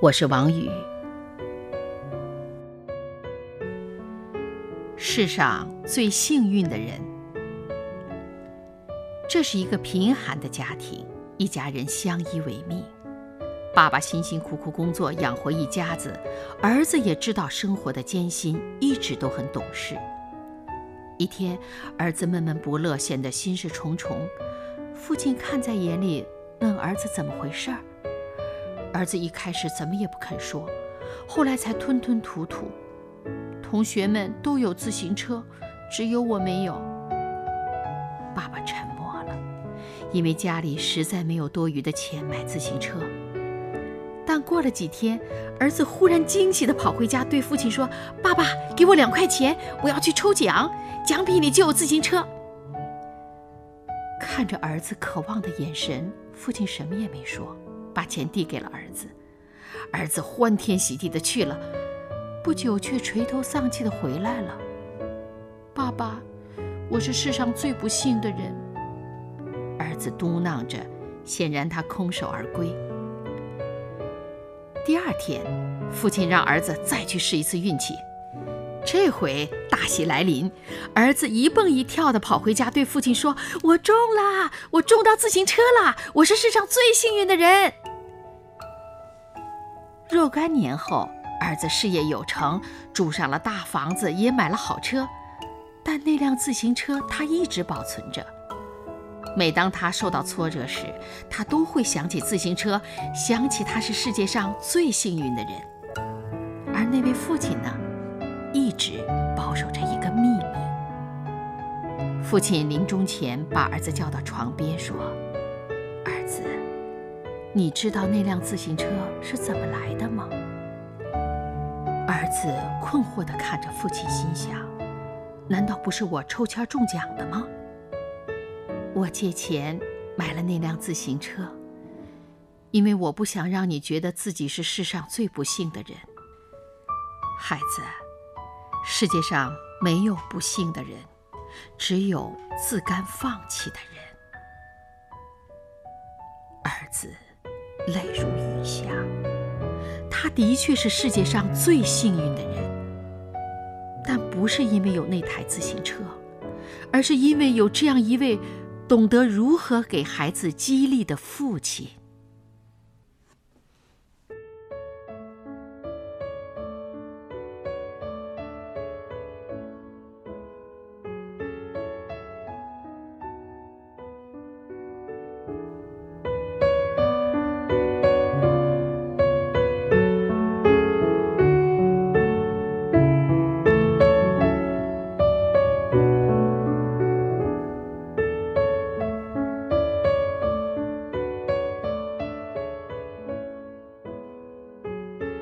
我是王宇。世上最幸运的人，这是一个贫寒的家庭，一家人相依为命。爸爸辛辛苦苦工作养活一家子，儿子也知道生活的艰辛，一直都很懂事。一天，儿子闷闷不乐，显得心事重重。父亲看在眼里，问儿子怎么回事儿。儿子一开始怎么也不肯说，后来才吞吞吐吐：“同学们都有自行车，只有我没有。”爸爸沉默了，因为家里实在没有多余的钱买自行车。但过了几天，儿子忽然惊喜地跑回家，对父亲说：“爸爸，给我两块钱，我要去抽奖，奖品里就有自行车。”看着儿子渴望的眼神，父亲什么也没说，把钱递给了儿子。儿子欢天喜地地去了，不久却垂头丧气地回来了。爸爸，我是世上最不幸的人。儿子嘟囔着，显然他空手而归。第二天，父亲让儿子再去试一次运气。这回大喜来临，儿子一蹦一跳地跑回家，对父亲说：“我中了，我中到自行车了，我是世上最幸运的人。”若干年后，儿子事业有成，住上了大房子，也买了好车，但那辆自行车他一直保存着。每当他受到挫折时，他都会想起自行车，想起他是世界上最幸运的人。而那位父亲呢，一直保守着一个秘密。父亲临终前把儿子叫到床边说：“，你知道那辆自行车是怎么来的吗？”儿子困惑地看着父亲，心想：“难道不是我抽签中奖的吗？”我借钱买了那辆自行车，因为我不想让你觉得自己是世上最不幸的人。孩子，世界上没有不幸的人，只有自甘放弃的人。儿子泪如雨下，他的确是世界上最幸运的人，但不是因为有那台自行车，而是因为有这样一位。懂得如何给孩子激励的父亲。